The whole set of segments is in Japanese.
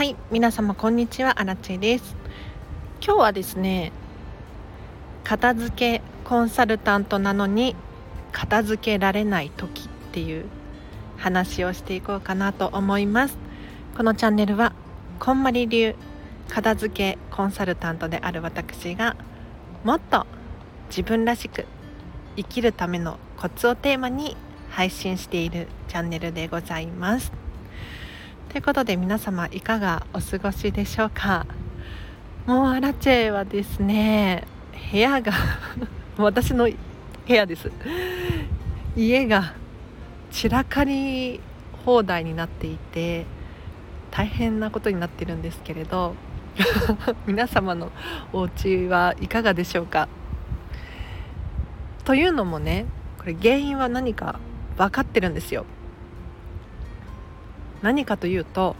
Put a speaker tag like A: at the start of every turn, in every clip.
A: はい皆様こんにちはアラチェです。今日はですね片付けコンサルタントなのに片付けられない時っていう話をしていこうかなと思います。このチャンネルはこんまり流片付けコンサルタントである私がもっと自分らしく生きるためのコツをテーマに配信しているチャンネルでございます。ということで皆様いかがお過ごしでしょうか？もうアラチェはですね部屋が 私の部屋です。家が散らかり放題になっていて大変なことになってるんですけれど 皆様のお家はいかがでしょうか？というのもねこれ原因は何か分かってるんですよ。何かというと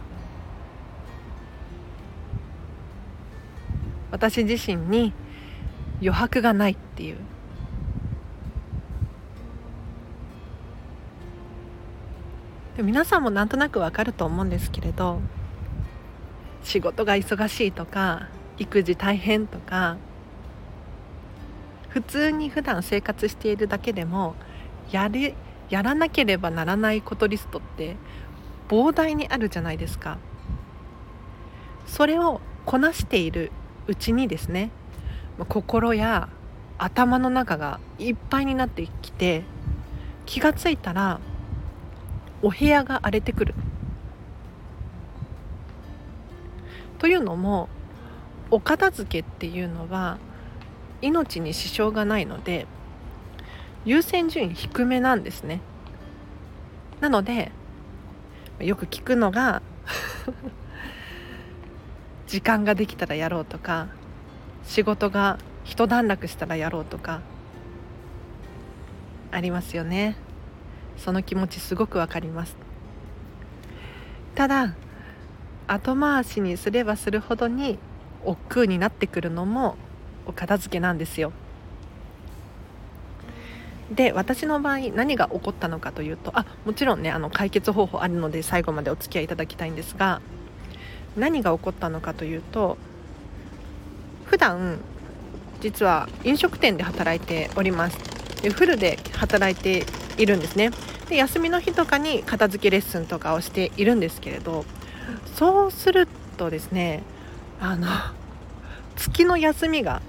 A: 私自身に余白がないっていう。で皆さんもなんとなくわかると思うんですけれど仕事が忙しいとか育児大変とか普通に普段生活しているだけでもやれやらなければならないことリストって膨大にあるじゃないですか。それをこなしているうちにですね心や頭の中がいっぱいになってきて気がついたらお部屋が荒れてくる。というのもお片付けっていうのは命に支障がないので優先順位低めなんですね。なのでよく聞くのが 時間ができたらやろうとか仕事が一段落したらやろうとかありますよね。その気持ちすごくわかります。ただ後回しにすればするほどに億劫になってくるのもお片付けなんですよ。で私の場合何が起こったのかというとあもちろんねあの解決方法あるので最後までお付き合いいただきたいんですが何が起こったのかというと普段実は飲食店で働いております。でフルで働いているんですね。で休みの日とかに片付けレッスンとかをしているんですけれどそうするとですねあの月の休みが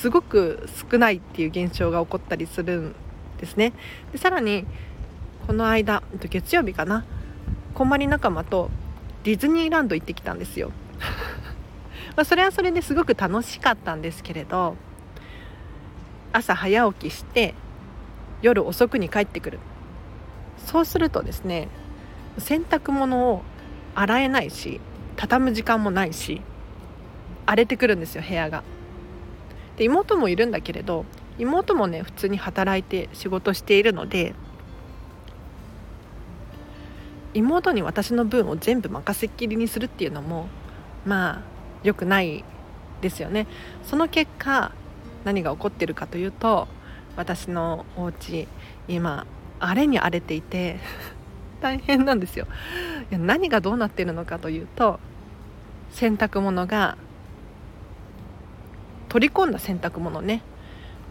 A: すごく少ないっていう現象が起こったりするんですね。でさらにこの間月曜日かな。こんまり仲間とディズニーランド行ってきたんですよ。まあそれはそれですごく楽しかったんですけれど朝早起きして夜遅くに帰ってくる。そうするとですね洗濯物を洗えないし畳む時間もないし荒れてくるんですよ部屋が。で妹もいるんだけれど妹もね普通に働いて仕事しているので妹に私の分を全部任せっきりにするっていうのもまあ良くないですよね。その結果何が起こってるかというと私のお家今荒れに荒れていて 大変なんですよ。いや何がどうなってるのかというと洗濯物が取り込んだ洗濯物ね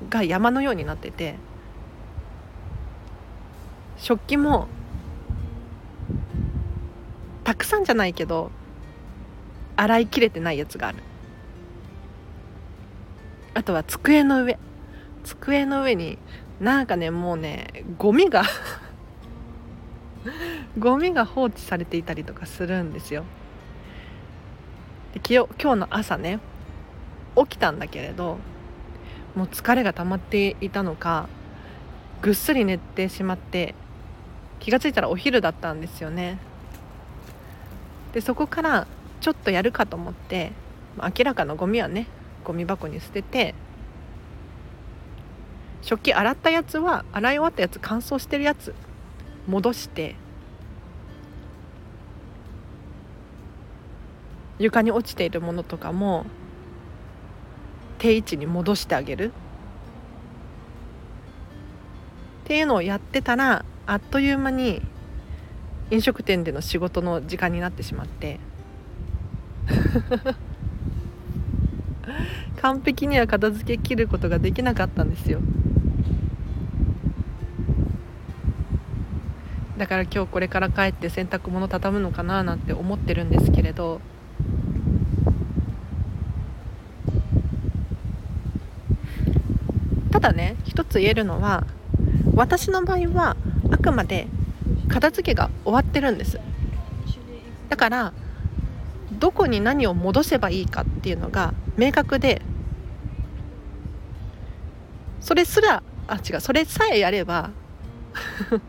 A: が山のようになってて食器もたくさんじゃないけど洗いきれてないやつがある。あとは机の上。机の上になんかねもうねゴミが ゴミが放置されていたりとかするんですよ。で今日の朝ね起きたんだけれどもう疲れが溜まっていたのかぐっすり寝てしまって気が付いたらお昼だったんですよね。でそこからちょっとやるかと思って明らかなゴミはねゴミ箱に捨てて食器洗ったやつは洗い終わったやつ乾燥してるやつ戻して床に落ちているものとかも定位置に戻してあげる。っていうのをやってたらあっという間に飲食店での仕事の時間になってしまって。完璧には片付け切ることができなかったんですよ。だから今日これから帰って洗濯物畳むのかななんて思ってるんですけれどただね。一つ言えるのは私の場合はあくまで片付けが終わってるんです。だからどこに何を戻せばいいかっていうのが明確でそれすらあ違うそれさえやれば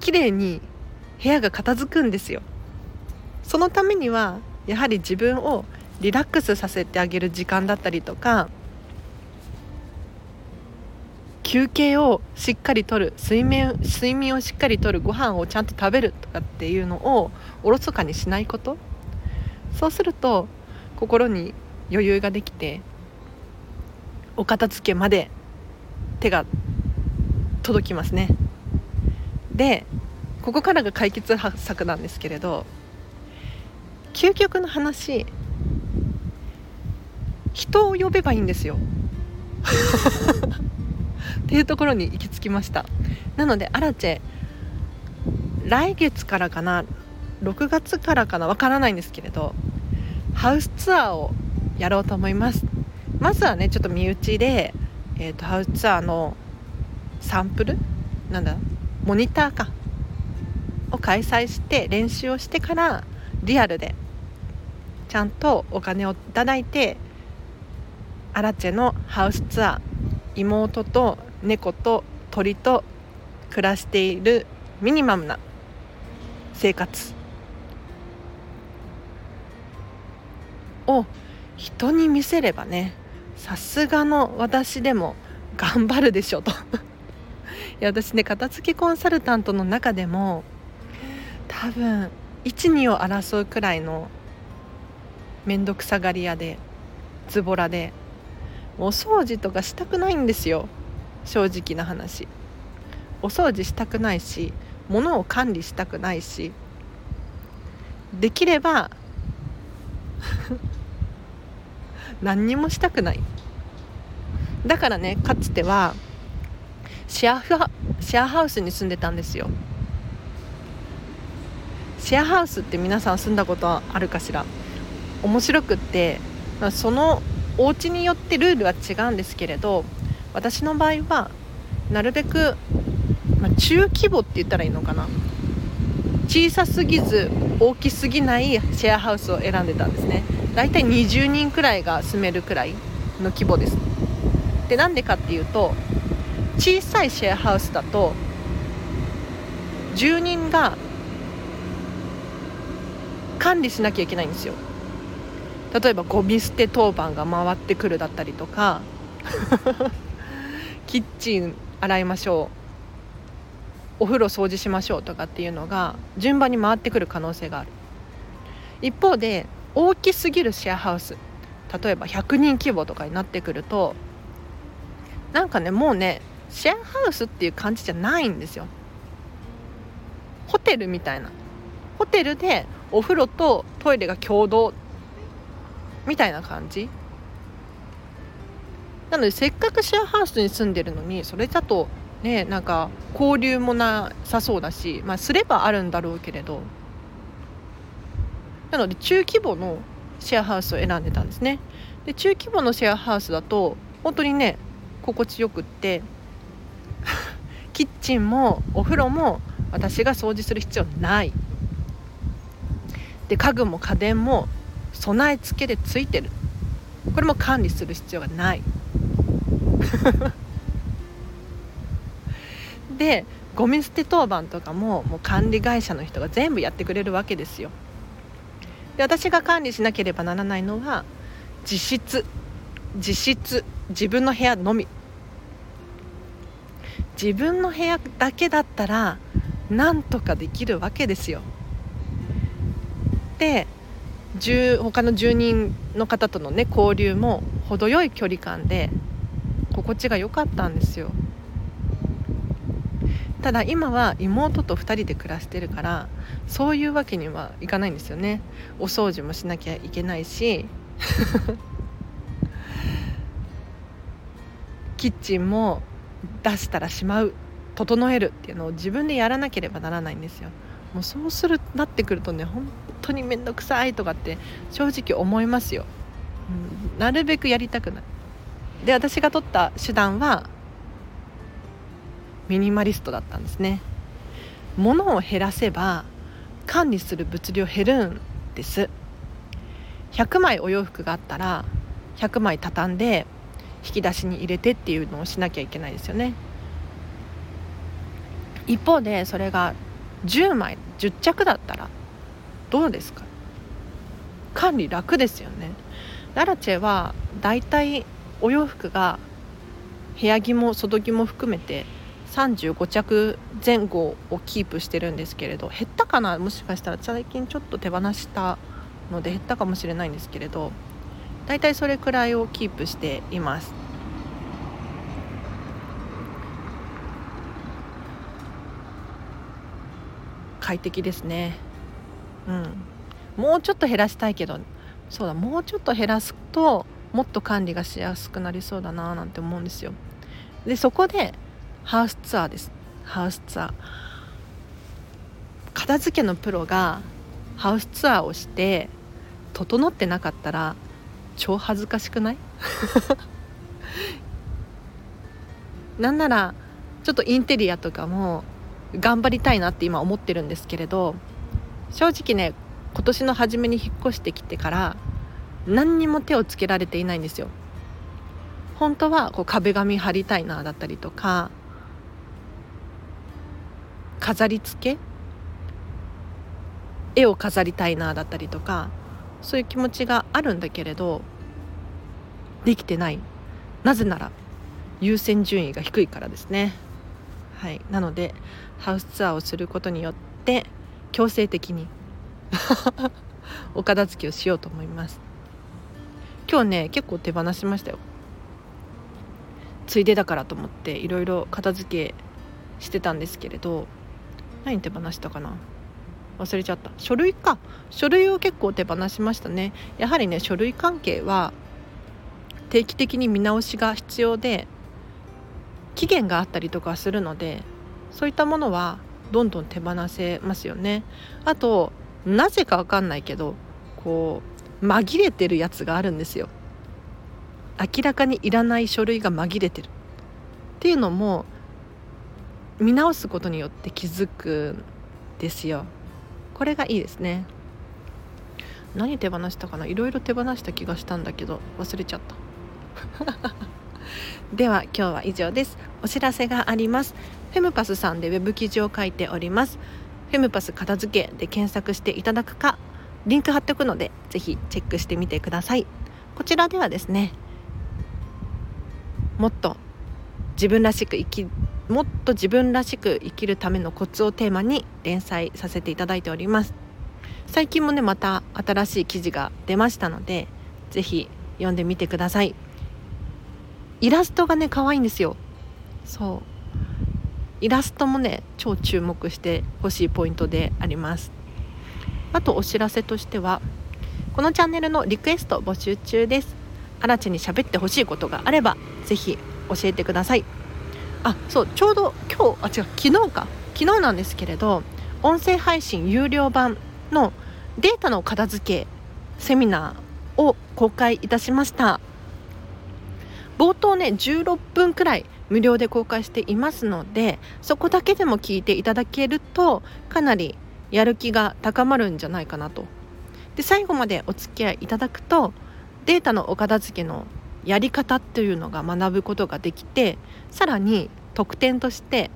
A: 綺麗に部屋が片付くんですよ。そのためにはやはり自分をリラックスさせてあげる時間だったりとか休憩をしっかりとる睡眠睡眠をしっかりとるご飯をちゃんと食べるとかっていうのをおろそかにしないこと。そうすると心に余裕ができてお片付けまで手が届きますね。でここからが解決策なんですけれど究極の話人を呼べばいいんですよ。っていうところに行き着きました。なのでアラチェ来月からかな6月からかなわからないんですけれどハウスツアーをやろうと思います。まずはねちょっと身内で、えーとハウスツアーのサンプルなんだモニターかを開催して練習をしてからリアルでちゃんとお金をいただいてアラチェのハウスツアー妹と猫と鳥と暮らしているミニマムな生活。を人に見せればねさすがの私でも頑張るでしょと。いや私ね片付けコンサルタントの中でも多分12を争うくらいの面倒くさがり屋でズボラでお掃除とかしたくないんですよ。正直な話。お掃除したくないし物を管理したくないしできれば 何にもしたくない。だからねかつてはシェアシェアハウスに住んでたんですよ。シェアハウスって皆さん住んだことあるかしら。面白くってそのお家によってルールは違うんですけれど私の場合はなるべく、まあ、中規模って言ったらいいのかな。小さすぎず大きすぎないシェアハウスを選んでたんですね。だいたい20人くらいが住めるくらいの規模です。でなんでかっていうと小さいシェアハウスだと住人が管理しなきゃいけないんですよ。例えばゴミ捨て当番が回ってくるだったりとか。キッチン洗いましょう。お風呂掃除しましょうとかっていうのが順番に回ってくる可能性がある。一方で大きすぎるシェアハウス例えば100人規模とかになってくるとなんかねもうねシェアハウスっていう感じじゃないんですよ。ホテルみたいな。ホテルでお風呂とトイレが共同みたいな感じ。なのでせっかくシェアハウスに住んでるのにそれだとねなんか交流もなさそうだしまあすればあるんだろうけれど。なので中規模のシェアハウスを選んでたんですね。で中規模のシェアハウスだと本当にね心地よくって キッチンもお風呂も私が掃除する必要ない。で家具も家電も備え付けでついてる。これも管理する必要がない。でゴミ捨て当番とかももう管理会社の人が全部やってくれるわけですよ。で私が管理しなければならないのは実質実質自分の部屋のみ。自分の部屋だけだったらなんとかできるわけですよ。で他の住人の方とのね交流も程よい距離感で心地が良かったんですよ。ただ今は妹と2人で暮らしてるからそういうわけにはいかないんですよね。お掃除もしなきゃいけないし キッチンも出したらしまう整えるっていうのを自分でやらなければならないんですよ。もうそうするなってくるとね本当に面倒くさいとかって正直思いますよ、うん、なるべくやりたくない。で私が取った手段はミニマリストだったんですね。物を減らせば管理する物量減るんです。100枚お洋服があったら100枚畳んで引き出しに入れてっていうのをしなきゃいけないですよね。一方でそれが10枚10着だったらどうですか？管理楽ですよね。ララチェはだいたいお洋服が部屋着も外着も含めて35着前後をキープしてるんですけれど減ったかな？もしかしたら最近ちょっと手放したので減ったかもしれないんですけれどだいたいそれくらいをキープしています。快適ですね。うん。もうちょっと減らしたいけどそうだもうちょっと減らすともっと管理がしやすくなりそうだななんて思うんですよ。でそこでハウスツアーです。ハウスツアー片付けのプロがハウスツアーをして整ってなかったら超恥ずかしくない？なんならちょっとインテリアとかも頑張りたいなって今思ってるんですけれど正直ね今年の初めに引っ越してきてから何にも手をつけられていないんですよ。本当はこう壁紙貼りたいなだったりとか飾り付け絵を飾りたいなだったりとかそういう気持ちがあるんだけれどできてない。なぜなら優先順位が低いからですね。はい。なのでハウスツアーをすることによって強制的に お片付けをしようと思います。今日ね結構手放しましたよ。ついでだからと思っていろいろ片付けしてたんですけれど何手放したかな？忘れちゃった。書類か。書類を結構手放しましたね。やはりね書類関係は定期的に見直しが必要で期限があったりとかするのでそういったものはどんどん手放せますよね。あとなぜかわかんないけどこう紛れてるやつがあるんですよ。明らかにいらない書類が紛れてる。っていうのも見直すことによって気づくんですよ。これがいいですね。何手放したかな？いろいろ手放した気がしたんだけど忘れちゃった。では今日は以上です。お知らせがあります。フェムパスさんでウェブ記事を書いております。フェムパス片付けで検索していただくかリンク貼っておくのでぜひチェックしてみてください。こちらではですねもっと自分らしく生きもっと自分らしく生きるためのコツをテーマに連載させていただいております。最近もねまた新しい記事が出ましたのでぜひ読んでみてください。イラストがね可愛いんですよ。そう。イラストもね超注目してほしいポイントであります。あとお知らせとしてはこのチャンネルのリクエスト募集中です。アラチに喋ってほしいことがあればぜひ教えてください。あそうちょうど今日あ違う昨日か。昨日なんですけれど音声配信有料版のデータの片付けセミナーを公開いたしました。冒頭ね16分くらい無料で公開していますのでそこだけでも聞いていただけるとかなりやる気が高まるんじゃないかなと。で最後までお付き合いいただくとデータのお片付けのやり方というのが学ぶことができてさらに特典として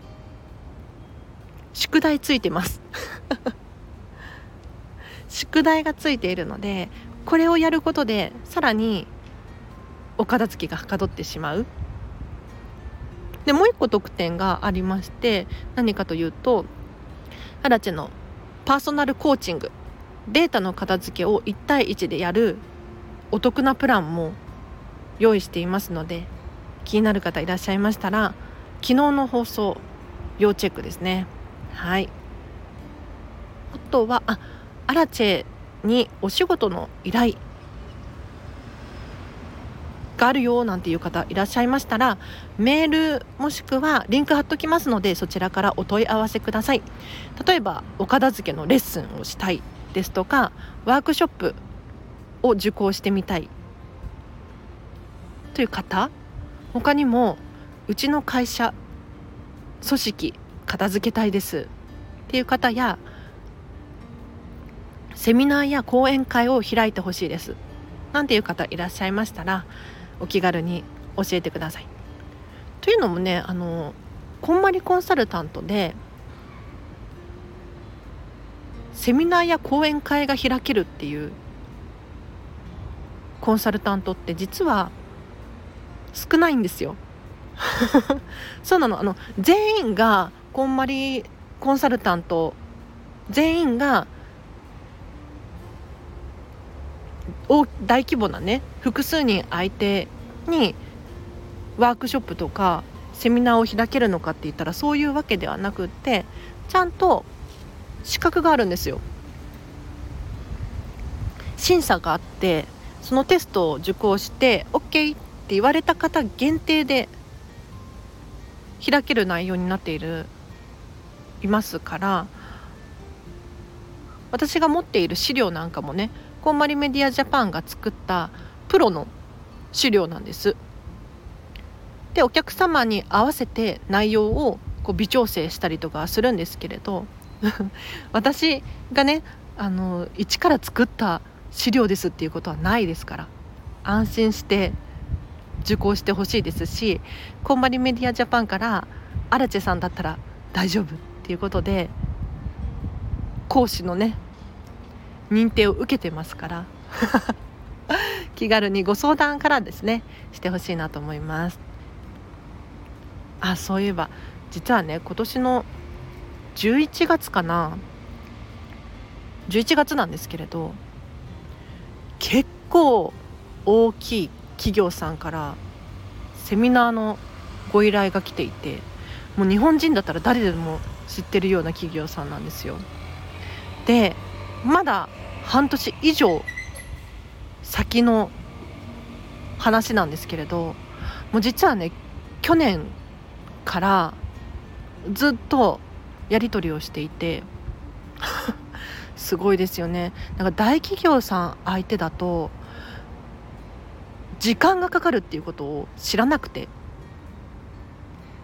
A: 宿題ついてます。宿題がついているのでこれをやることでさらにお片付けがはかどってしまう。でもう一個特典がありまして何かというとアラチェのパーソナルコーチング。データの片付けを1対1でやるお得なプランも用意していますので気になる方いらっしゃいましたら昨日の放送要チェックですね。はい。あとはあアラチェにお仕事の依頼があるよなんていう方いらっしゃいましたらメールもしくはリンク貼っときますのでそちらからお問い合わせください。例えばお片付けのレッスンをしたいですとかワークショップを受講してみたいという方他にもうちの会社組織片付けたいですっていう方やセミナーや講演会を開いてほしいですなんていう方いらっしゃいましたらお気軽に教えてください。というのもねあのこんまりコンサルタントでセミナーや講演会が開けるっていうコンサルタントって実は少ないんですよ。そうなのあの全員がこんまりコンサルタント全員が大規模なね複数人相手にワークショップとかセミナーを開けるのかって言ったらそういうわけではなくってちゃんと資格があるんですよ。審査があってそのテストを受講して OK って言われた方限定で開ける内容になっているいますから私が持っている資料なんかもねこんまりメディアジャパンが作ったプロの資料なんです。でお客様に合わせて内容をこう微調整したりとかするんですけれど 私がねあの一から作った資料ですっていうことはないですから安心して受講してほしいですしこんまりメディアジャパンからアラチェさんだったら大丈夫っていうことで講師のね認定を受けてますから 気軽にご相談からですねしてほしいなと思います。あそういえば実はね今年の11月かな11月なんですけれど結構大きい企業さんからセミナーのご依頼が来ていてもう日本人だったら誰でも知ってるような企業さんなんですよ。でまだ半年以上先の話なんですけれどもう実はね去年からずっとやり取りをしていて すごいですよね。なんか大企業さん相手だと時間がかかるっていうことを知らなくて。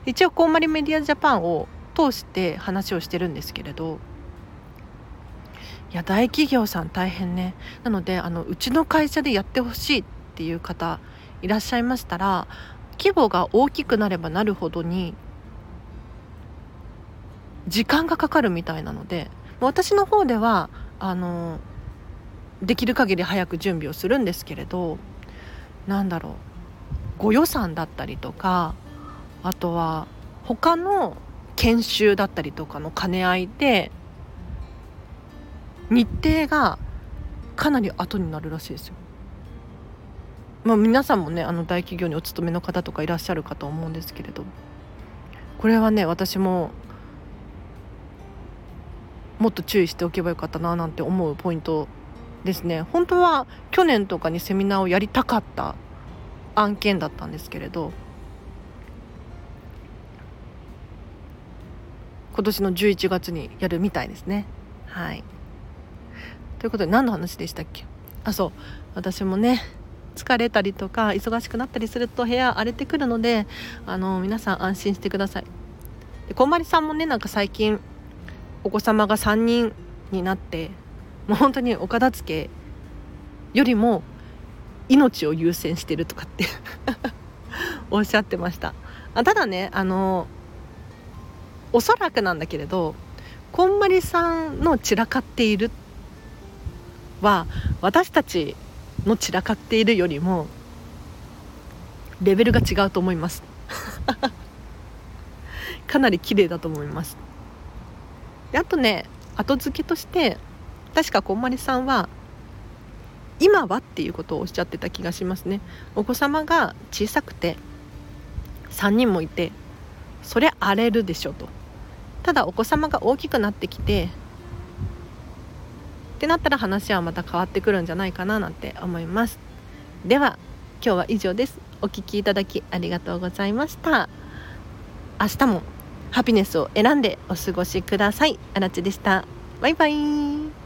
A: 一応こんまりメディアジャパンを通して話をしてるんですけれどいや大企業さん大変ね。なのであのうちの会社でやってほしいっていう方いらっしゃいましたら規模が大きくなればなるほどに時間がかかるみたいなので私の方ではあのできる限り早く準備をするんですけれどなんだろうご予算だったりとかあとは他の研修だったりとかの兼ね合いで日程がかなり後になるらしいですよ。まあ、皆さんもねあの大企業にお勤めの方とかいらっしゃるかと思うんですけれどこれはね私ももっと注意しておけばよかったななんて思うポイントですね。本当は去年とかにセミナーをやりたかった案件だったんですけれど。今年の11月にやるみたいですね。はい。ということで何の話でしたっけ？あそう。私もね疲れたりとか忙しくなったりすると部屋荒れてくるのであの皆さん安心してください。でこんまりさんもねなんか最近お子様が3人になってもう本当にお片付けよりも命を優先してるとかって おっしゃってました。あただねあのおそらくなんだけれどこんまりさんの散らかっているは私たちの散らかっているよりもレベルが違うと思います。かなり綺麗だと思います。であとね後付けとして確かこんまりさんは今はっていうことをおっしゃってた気がしますね。お子様が小さくて3人もいてそりゃ荒れるでしょと。ただお子様が大きくなってきてってなったら話はまた変わってくるんじゃないかななんて思います。では今日は以上です。お聴きいただきありがとうございました。明日もハピネスを選んでお過ごしください。あらちでした。バイバイ。